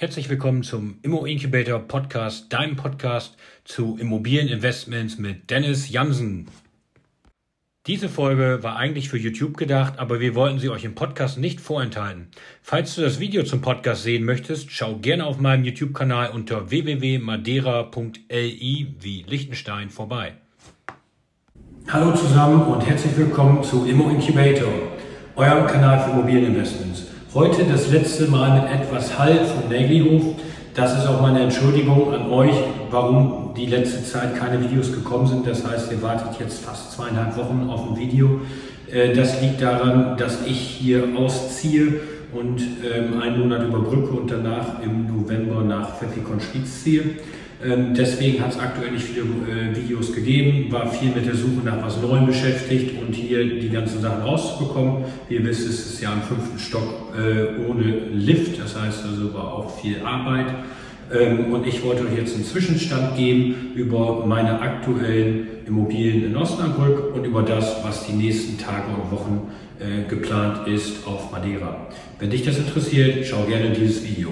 Herzlich willkommen zum Immo Incubator Podcast, deinem Podcast zu Immobilieninvestments mit Dennis Jansen. Diese Folge war eigentlich für YouTube gedacht, aber wir wollten sie euch im Podcast nicht vorenthalten. Falls du das Video zum Podcast sehen möchtest, schau gerne auf meinem YouTube-Kanal unter www.madeira.li wie Liechtenstein vorbei. Hallo zusammen und herzlich willkommen zu Immo Incubator, eurem Kanal für Immobilieninvestments. Heute das letzte Mal mit etwas Hall vom Näglihof. Das ist auch meine Entschuldigung an euch, warum die letzte Zeit keine Videos gekommen sind. Das heißt, ihr wartet jetzt fast zweieinhalb Wochen auf ein Video. Äh, das liegt daran, dass ich hier ausziehe und ähm, einen Monat überbrücke und danach im November nach Pfeffikon-Schwyz ziehe. Ähm, deswegen hat es aktuell nicht viele äh, Videos gegeben, war viel mit der Suche nach was Neuem beschäftigt und hier die ganzen Sachen rauszubekommen. Wie ihr wisst, ist es ja im fünften Stock äh, ohne Lift, das heißt also war auch viel Arbeit. Ähm, und ich wollte euch jetzt einen Zwischenstand geben über meine aktuellen Immobilien in Osnabrück und über das, was die nächsten Tage und Wochen äh, geplant ist auf Madeira. Wenn dich das interessiert, schau gerne dieses Video.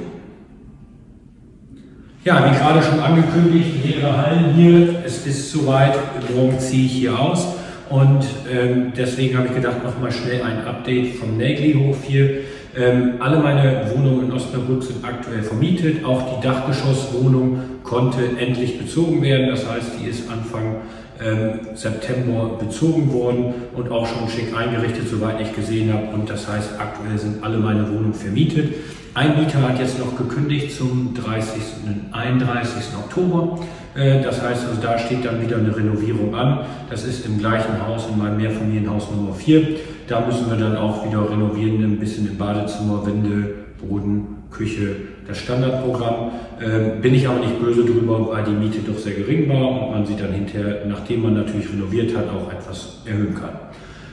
Ja, wie gerade schon angekündigt, leere Hallen hier. Es ist soweit, morgen ziehe ich hier aus. Und ähm, deswegen habe ich gedacht, nochmal schnell ein Update vom Näglihof hier. Ähm, alle meine Wohnungen in Osnabrück sind aktuell vermietet. Auch die Dachgeschosswohnung konnte endlich bezogen werden. Das heißt, die ist Anfang ähm, September bezogen worden und auch schon schick eingerichtet, soweit ich gesehen habe. Und das heißt, aktuell sind alle meine Wohnungen vermietet. Ein Mieter hat jetzt noch gekündigt zum 30. 31. Oktober. Äh, das heißt, also da steht dann wieder eine Renovierung an. Das ist im gleichen Haus, in meinem Mehrfamilienhaus Nummer 4. Da müssen wir dann auch wieder renovieren, ein bisschen im Badezimmer, Wände, Boden, Küche, das Standardprogramm. Ähm, bin ich aber nicht böse drüber, weil die Miete doch sehr gering war und man sie dann hinterher, nachdem man natürlich renoviert hat, auch etwas erhöhen kann.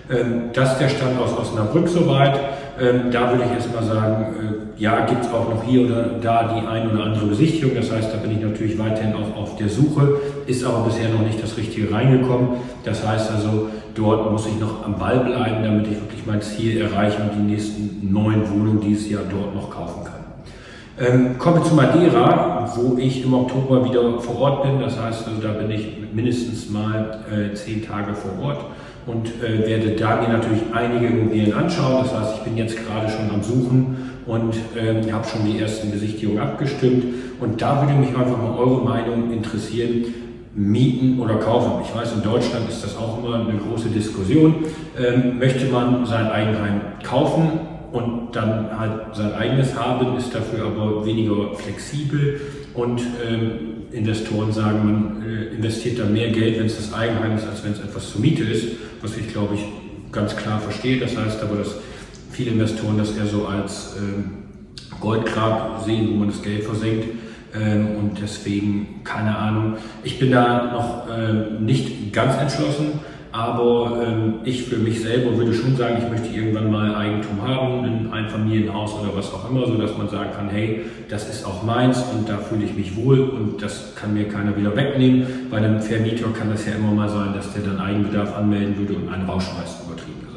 Ähm, das ist der Stand aus Osnabrück soweit. Ähm, da würde ich erstmal sagen, äh, ja, gibt es auch noch hier oder da die ein oder andere Besichtigung. Das heißt, da bin ich natürlich weiterhin auch auf der Suche, ist aber bisher noch nicht das Richtige reingekommen. Das heißt also, dort muss ich noch am Ball bleiben, damit ich wirklich mein Ziel erreiche und die nächsten neun Wohnungen dieses Jahr dort noch kaufen kann. Ähm, kommen wir zu Madeira, wo ich im Oktober wieder vor Ort bin. Das heißt, also, da bin ich mindestens mal äh, zehn Tage vor Ort und äh, werde da mir natürlich einige Immobilien anschauen. Das heißt, ich bin jetzt gerade schon am Suchen und äh, habe schon die ersten Besichtigungen abgestimmt. Und da würde mich einfach mal eure Meinung interessieren. Mieten oder kaufen. Ich weiß, in Deutschland ist das auch immer eine große Diskussion. Ähm, möchte man sein Eigenheim kaufen und dann halt sein eigenes haben, ist dafür aber weniger flexibel und ähm, Investoren sagen, man äh, investiert da mehr Geld, wenn es das Eigenheim ist, als wenn es etwas zur Miete ist, was ich glaube ich ganz klar verstehe. Das heißt aber, dass viele Investoren das eher so als ähm, Goldgrab sehen, wo man das Geld versenkt. Ähm, und deswegen, keine Ahnung, ich bin da noch äh, nicht ganz entschlossen. Aber ähm, ich für mich selber würde schon sagen, ich möchte irgendwann mal Eigentum haben, ein Einfamilienhaus oder was auch immer, so dass man sagen kann, hey, das ist auch meins und da fühle ich mich wohl und das kann mir keiner wieder wegnehmen. Bei einem Vermieter kann das ja immer mal sein, dass der dann Eigenbedarf anmelden würde und einen rausschmeißt, übertrieben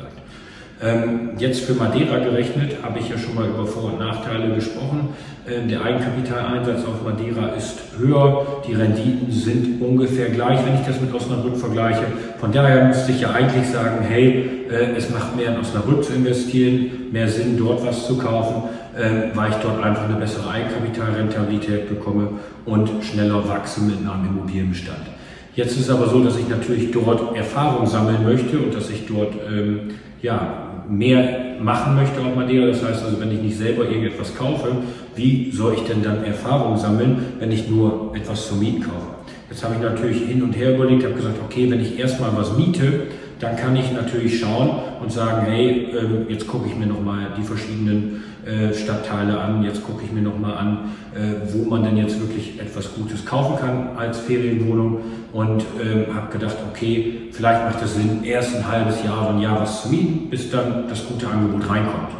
jetzt für Madeira gerechnet habe ich ja schon mal über Vor- und Nachteile gesprochen. Ähm, der Eigenkapitaleinsatz auf Madeira ist höher, die Renditen sind ungefähr gleich, wenn ich das mit Osnabrück vergleiche. Von daher müsste ich ja eigentlich sagen, hey, äh, es macht mehr in Osnabrück zu investieren, mehr Sinn dort was zu kaufen, ähm, weil ich dort einfach eine bessere Eigenkapitalrentabilität bekomme und schneller wachse mit einem Immobilienbestand. Jetzt ist es aber so, dass ich natürlich dort Erfahrung sammeln möchte und dass ich dort ähm, ja, mehr machen möchte auf Madeira. Das heißt also, wenn ich nicht selber irgendetwas kaufe, wie soll ich denn dann Erfahrung sammeln, wenn ich nur etwas zum Mieten kaufe? Jetzt habe ich natürlich hin und her überlegt, habe gesagt, okay, wenn ich erstmal was miete, dann kann ich natürlich schauen und sagen, hey, ähm, jetzt gucke ich mir nochmal die verschiedenen äh, Stadtteile an, jetzt gucke ich mir nochmal an, äh, wo man denn jetzt wirklich etwas Gutes kaufen kann als Ferienwohnung und ähm, habe gedacht, okay, vielleicht macht es Sinn, erst ein halbes Jahr, ein Jahr was zu mieten, bis dann das gute Angebot reinkommt.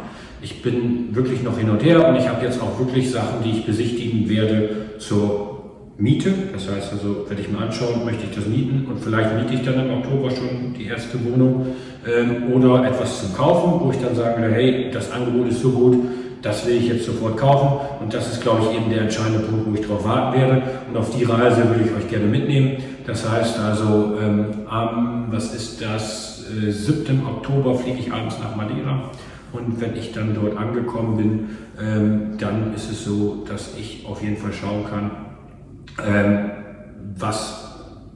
Ich bin wirklich noch hin und her und ich habe jetzt auch wirklich Sachen, die ich besichtigen werde zur Miete. Das heißt also, werde ich mir anschauen, möchte ich das mieten und vielleicht miete ich dann im Oktober schon die erste Wohnung ähm, oder etwas zum Kaufen, wo ich dann sagen werde, hey, das Angebot ist so gut, das will ich jetzt sofort kaufen und das ist, glaube ich, eben der entscheidende Punkt, wo ich darauf warten werde und auf die Reise würde ich euch gerne mitnehmen. Das heißt also, ähm, am, was ist das, äh, 7. Oktober fliege ich abends nach Madeira und wenn ich dann dort angekommen bin, ähm, dann ist es so, dass ich auf jeden Fall schauen kann, ähm, was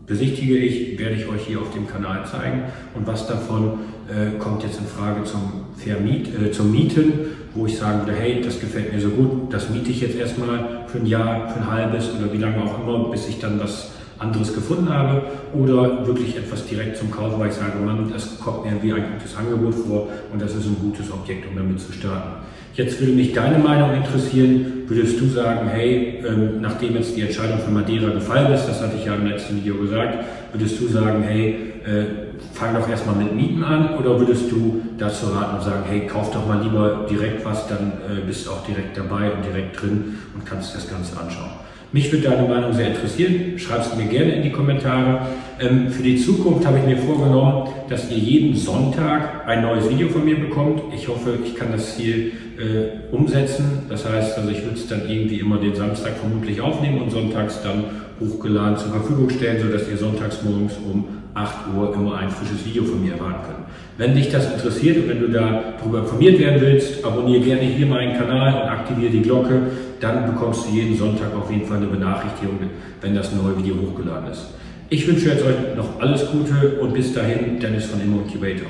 besichtige ich, werde ich euch hier auf dem Kanal zeigen. Und was davon äh, kommt jetzt in Frage zum, Vermiet, äh, zum Mieten, wo ich sagen würde, hey, das gefällt mir so gut, das miete ich jetzt erstmal für ein Jahr, für ein halbes oder wie lange auch immer, bis ich dann was anderes gefunden habe oder wirklich etwas direkt zum Kaufen, weil ich sage, Mann, das kommt mir wie ein gutes Angebot vor und das ist ein gutes Objekt, um damit zu starten. Jetzt würde mich deine Meinung interessieren. Würdest du sagen, hey, ähm, nachdem jetzt die Entscheidung für Madeira gefallen ist, das hatte ich ja im letzten Video gesagt, würdest du sagen, hey, äh, fang doch erstmal mit Mieten an oder würdest du dazu raten und sagen, hey, kauf doch mal lieber direkt was, dann äh, bist du auch direkt dabei und direkt drin und kannst das Ganze anschauen. Mich würde deine Meinung sehr interessieren. Schreib es mir gerne in die Kommentare. Ähm, für die Zukunft habe ich mir vorgenommen, dass ihr jeden Sonntag ein neues Video von mir bekommt. Ich hoffe, ich kann das Ziel äh, umsetzen. Das heißt, also ich würde es dann irgendwie immer den Samstag vermutlich aufnehmen und sonntags dann hochgeladen zur Verfügung stellen, sodass ihr sonntags morgens um 8 Uhr immer ein frisches Video von mir erwarten könnt. Wenn dich das interessiert und wenn du darüber informiert werden willst, abonniere gerne hier meinen Kanal und aktiviere die Glocke. Dann bekommst du jeden Sonntag auf jeden Fall eine Benachrichtigung, wenn das neue Video hochgeladen ist. Ich wünsche jetzt euch noch alles Gute und bis dahin, Dennis von Immo Incubator.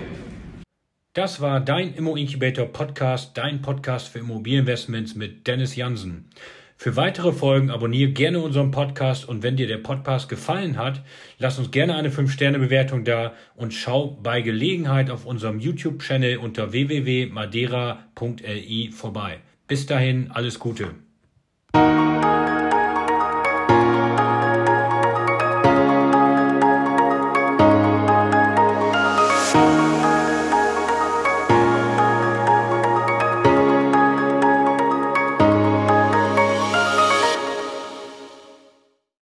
Das war dein Immo Incubator Podcast, dein Podcast für Immobilieninvestments mit Dennis Jansen. Für weitere Folgen abonniere gerne unseren Podcast und wenn dir der Podcast gefallen hat, lass uns gerne eine 5-Sterne-Bewertung da und schau bei Gelegenheit auf unserem YouTube-Channel unter www.madeira.li vorbei. Bis dahin, alles Gute. Música